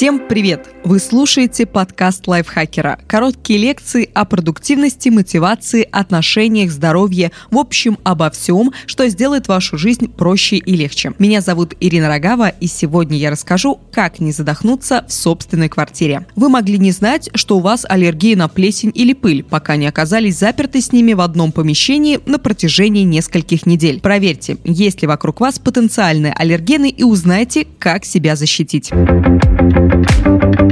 Всем привет! Вы слушаете подкаст лайфхакера. Короткие лекции о продуктивности, мотивации, отношениях, здоровье, в общем, обо всем, что сделает вашу жизнь проще и легче. Меня зовут Ирина Рогава, и сегодня я расскажу, как не задохнуться в собственной квартире. Вы могли не знать, что у вас аллергия на плесень или пыль, пока не оказались заперты с ними в одном помещении на протяжении нескольких недель. Проверьте, есть ли вокруг вас потенциальные аллергены и узнайте, как себя защитить. Thank you.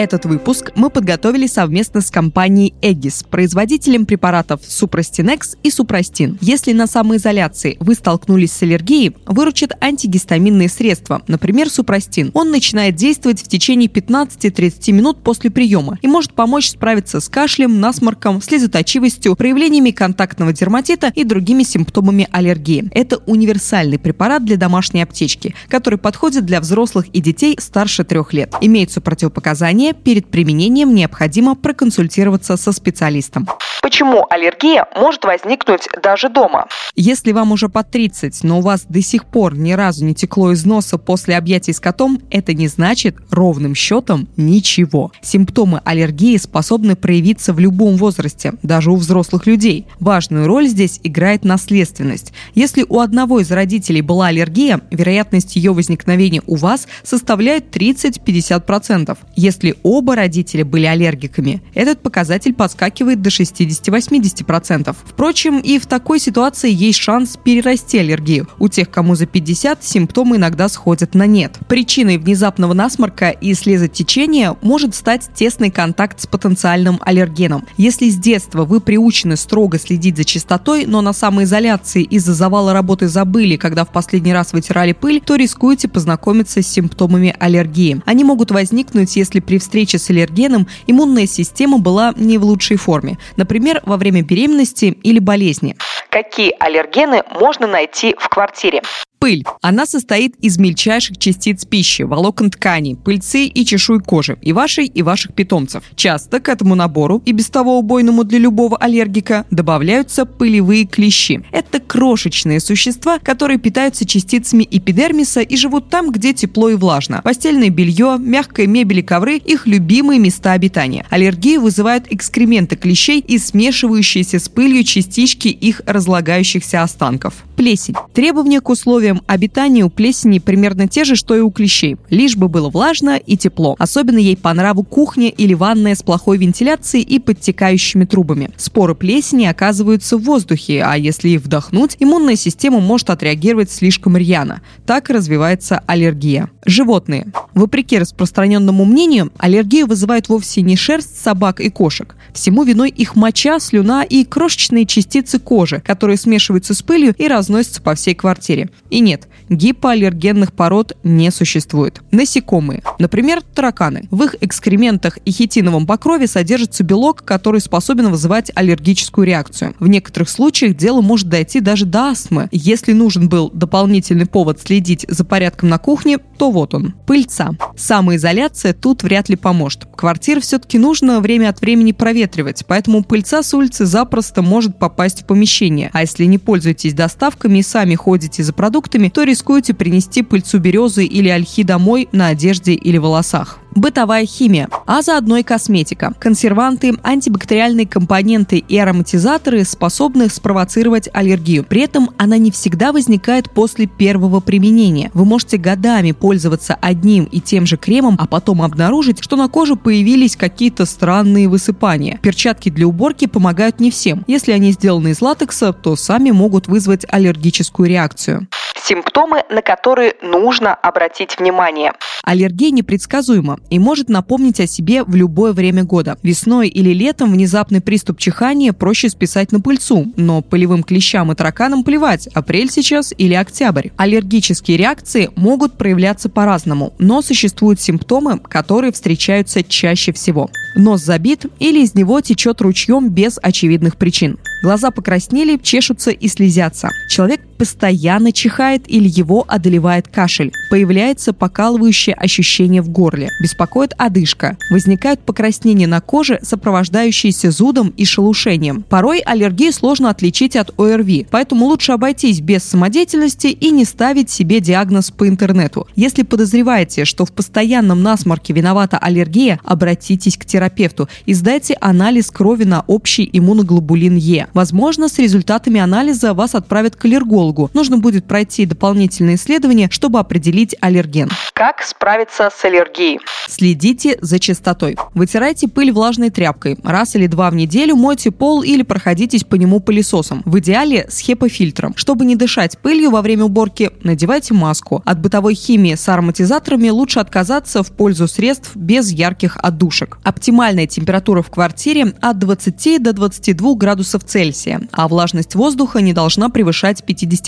Этот выпуск мы подготовили совместно с компанией Эгис, производителем препаратов Супростинекс и Супростин. Если на самоизоляции вы столкнулись с аллергией, выручат антигистаминные средства, например, Супростин. Он начинает действовать в течение 15-30 минут после приема и может помочь справиться с кашлем, насморком, слезоточивостью, проявлениями контактного дерматита и другими симптомами аллергии. Это универсальный препарат для домашней аптечки, который подходит для взрослых и детей старше трех лет. Имеются противопоказания перед применением необходимо проконсультироваться со специалистом. Почему аллергия может возникнуть даже дома? Если вам уже по 30, но у вас до сих пор ни разу не текло из носа после объятий с котом, это не значит ровным счетом ничего. Симптомы аллергии способны проявиться в любом возрасте, даже у взрослых людей. Важную роль здесь играет наследственность. Если у одного из родителей была аллергия, вероятность ее возникновения у вас составляет 30-50%. Если оба родителя были аллергиками, этот показатель подскакивает до 60 50-80%. Впрочем, и в такой ситуации есть шанс перерасти аллергию. У тех, кому за 50, симптомы иногда сходят на нет. Причиной внезапного насморка и слезотечения может стать тесный контакт с потенциальным аллергеном. Если с детства вы приучены строго следить за чистотой, но на самоизоляции из-за завала работы забыли, когда в последний раз вытирали пыль, то рискуете познакомиться с симптомами аллергии. Они могут возникнуть, если при встрече с аллергеном иммунная система была не в лучшей форме. Например, например, во время беременности или болезни. Какие аллергены можно найти в квартире? Пыль. Она состоит из мельчайших частиц пищи, волокон ткани, пыльцы и чешуй кожи, и вашей, и ваших питомцев. Часто к этому набору, и без того убойному для любого аллергика, добавляются пылевые клещи. Это крошечные существа, которые питаются частицами эпидермиса и живут там, где тепло и влажно. Постельное белье, мягкая мебель и ковры – их любимые места обитания. Аллергию вызывают экскременты клещей и смешивающиеся с пылью частички их разлагающихся останков. Плесень. Требования к условиям условиям обитания у плесени примерно те же, что и у клещей. Лишь бы было влажно и тепло. Особенно ей по нраву кухня или ванная с плохой вентиляцией и подтекающими трубами. Споры плесени оказываются в воздухе, а если их вдохнуть, иммунная система может отреагировать слишком рьяно. Так развивается аллергия. Животные. Вопреки распространенному мнению, аллергию вызывает вовсе не шерсть собак и кошек. Всему виной их моча, слюна и крошечные частицы кожи, которые смешиваются с пылью и разносятся по всей квартире. И нет, гипоаллергенных пород не существует. Насекомые. Например, тараканы. В их экскрементах и хитиновом покрове содержится белок, который способен вызывать аллергическую реакцию. В некоторых случаях дело может дойти даже до астмы. Если нужен был дополнительный повод следить за порядком на кухне, то вот он. Пыльца. Самоизоляция тут вряд ли поможет. Квартиру все-таки нужно время от времени проветривать, поэтому пыльца с улицы запросто может попасть в помещение. А если не пользуетесь доставками и сами ходите за продуктами, то рискуете принести пыльцу березы или ольхи домой на одежде или волосах бытовая химия, а заодно и косметика. Консерванты, антибактериальные компоненты и ароматизаторы способны спровоцировать аллергию. При этом она не всегда возникает после первого применения. Вы можете годами пользоваться одним и тем же кремом, а потом обнаружить, что на коже появились какие-то странные высыпания. Перчатки для уборки помогают не всем. Если они сделаны из латекса, то сами могут вызвать аллергическую реакцию. Симптомы, на которые нужно обратить внимание. Аллергия непредсказуема и может напомнить о себе в любое время года. Весной или летом внезапный приступ чихания проще списать на пыльцу, но полевым клещам и тараканам плевать, апрель сейчас или октябрь. Аллергические реакции могут проявляться по-разному, но существуют симптомы, которые встречаются чаще всего. Нос забит или из него течет ручьем без очевидных причин. Глаза покраснели, чешутся и слезятся. Человек постоянно чихает или его одолевает кашель. Появляется покалывающая ноющие ощущения в горле, беспокоит одышка, возникают покраснения на коже, сопровождающиеся зудом и шелушением. Порой аллергию сложно отличить от ОРВИ, поэтому лучше обойтись без самодеятельности и не ставить себе диагноз по интернету. Если подозреваете, что в постоянном насморке виновата аллергия, обратитесь к терапевту и сдайте анализ крови на общий иммуноглобулин Е. Возможно, с результатами анализа вас отправят к аллергологу. Нужно будет пройти дополнительные исследования, чтобы определить аллерген. Как справиться с аллергией? Следите за чистотой. Вытирайте пыль влажной тряпкой. Раз или два в неделю мойте пол или проходитесь по нему пылесосом. В идеале с хепофильтром. Чтобы не дышать пылью во время уборки, надевайте маску. От бытовой химии с ароматизаторами лучше отказаться в пользу средств без ярких отдушек. Оптимальная температура в квартире от 20 до 22 градусов Цельсия, а влажность воздуха не должна превышать 50%.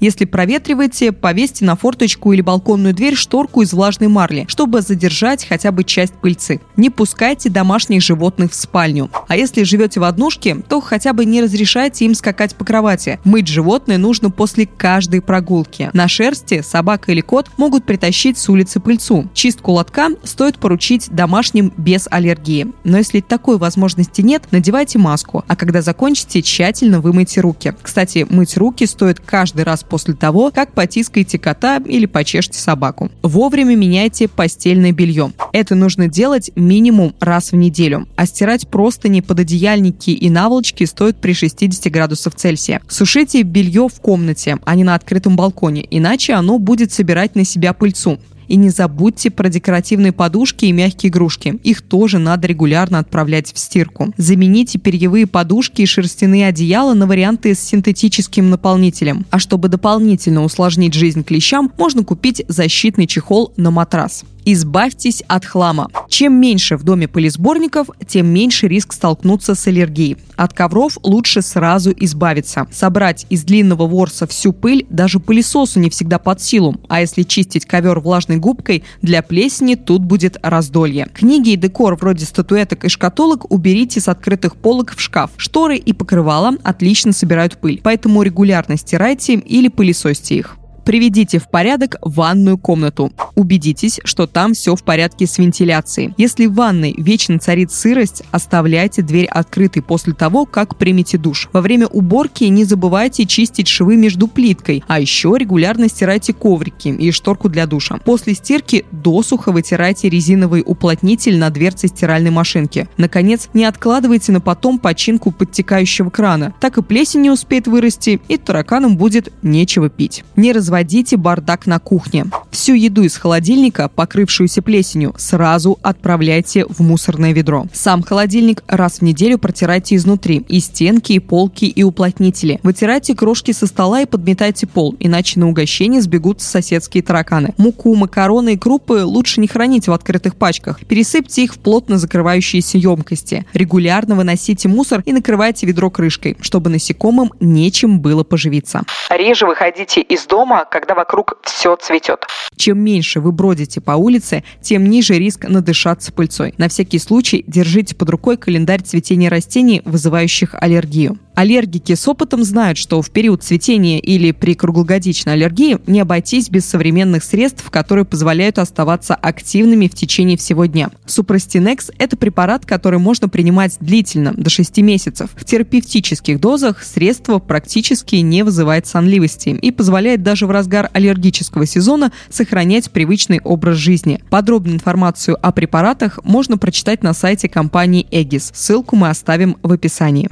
Если проветриваете, повесьте на форточку или балконную дверь шторку из влажной марли, чтобы задержать хотя бы часть пыльцы. Не пускайте домашних животных в спальню. А если живете в однушке, то хотя бы не разрешайте им скакать по кровати. Мыть животное нужно после каждой прогулки. На шерсти собака или кот могут притащить с улицы пыльцу. Чистку лотка стоит поручить домашним без аллергии. Но если такой возможности нет, надевайте маску, а когда закончите, тщательно вымойте руки. Кстати, мыть руки стоит каждый раз после того, как потискаете кота или почешете собаку. Вовремя меняйте постельное белье. Это нужно делать минимум раз в неделю. А стирать просто не пододеяльники и наволочки стоит при 60 градусов Цельсия. Сушите белье в комнате, а не на открытом балконе, иначе оно будет собирать на себя пыльцу. И не забудьте про декоративные подушки и мягкие игрушки. Их тоже надо регулярно отправлять в стирку. Замените перьевые подушки и шерстяные одеяла на варианты с синтетическим наполнителем. А чтобы дополнительно усложнить жизнь клещам, можно купить защитный чехол на матрас. Избавьтесь от хлама. Чем меньше в доме пылесборников, тем меньше риск столкнуться с аллергией. От ковров лучше сразу избавиться. Собрать из длинного ворса всю пыль даже пылесосу не всегда под силу. А если чистить ковер влажной губкой, для плесени тут будет раздолье. Книги и декор вроде статуэток и шкатулок уберите с открытых полок в шкаф. Шторы и покрывала отлично собирают пыль, поэтому регулярно стирайте или пылесосьте их. Приведите в порядок ванную комнату. Убедитесь, что там все в порядке с вентиляцией. Если в ванной вечно царит сырость, оставляйте дверь открытой после того, как примете душ. Во время уборки не забывайте чистить швы между плиткой, а еще регулярно стирайте коврики и шторку для душа. После стирки досуха вытирайте резиновый уплотнитель на дверце стиральной машинки. Наконец, не откладывайте на потом починку подтекающего крана. Так и плесень не успеет вырасти, и тараканам будет нечего пить. Не разводите разводите бардак на кухне. Всю еду из холодильника, покрывшуюся плесенью, сразу отправляйте в мусорное ведро. Сам холодильник раз в неделю протирайте изнутри, и стенки, и полки, и уплотнители. Вытирайте крошки со стола и подметайте пол, иначе на угощение сбегут соседские тараканы. Муку, макароны и крупы лучше не хранить в открытых пачках. Пересыпьте их в плотно закрывающиеся емкости. Регулярно выносите мусор и накрывайте ведро крышкой, чтобы насекомым нечем было поживиться. Реже выходите из дома, когда вокруг все цветет. Чем меньше вы бродите по улице, тем ниже риск надышаться пыльцой. На всякий случай держите под рукой календарь цветения растений, вызывающих аллергию. Аллергики с опытом знают, что в период цветения или при круглогодичной аллергии не обойтись без современных средств, которые позволяют оставаться активными в течение всего дня. Супростинекс – это препарат, который можно принимать длительно, до 6 месяцев. В терапевтических дозах средство практически не вызывает сонливости и позволяет даже в разгар аллергического сезона сохранять привычный образ жизни. Подробную информацию о препаратах можно прочитать на сайте компании Эгис. Ссылку мы оставим в описании.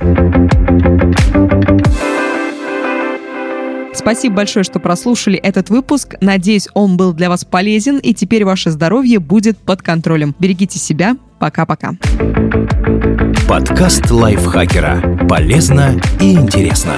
Спасибо большое, что прослушали этот выпуск. Надеюсь, он был для вас полезен, и теперь ваше здоровье будет под контролем. Берегите себя. Пока-пока. Подкаст лайфхакера. Полезно и интересно.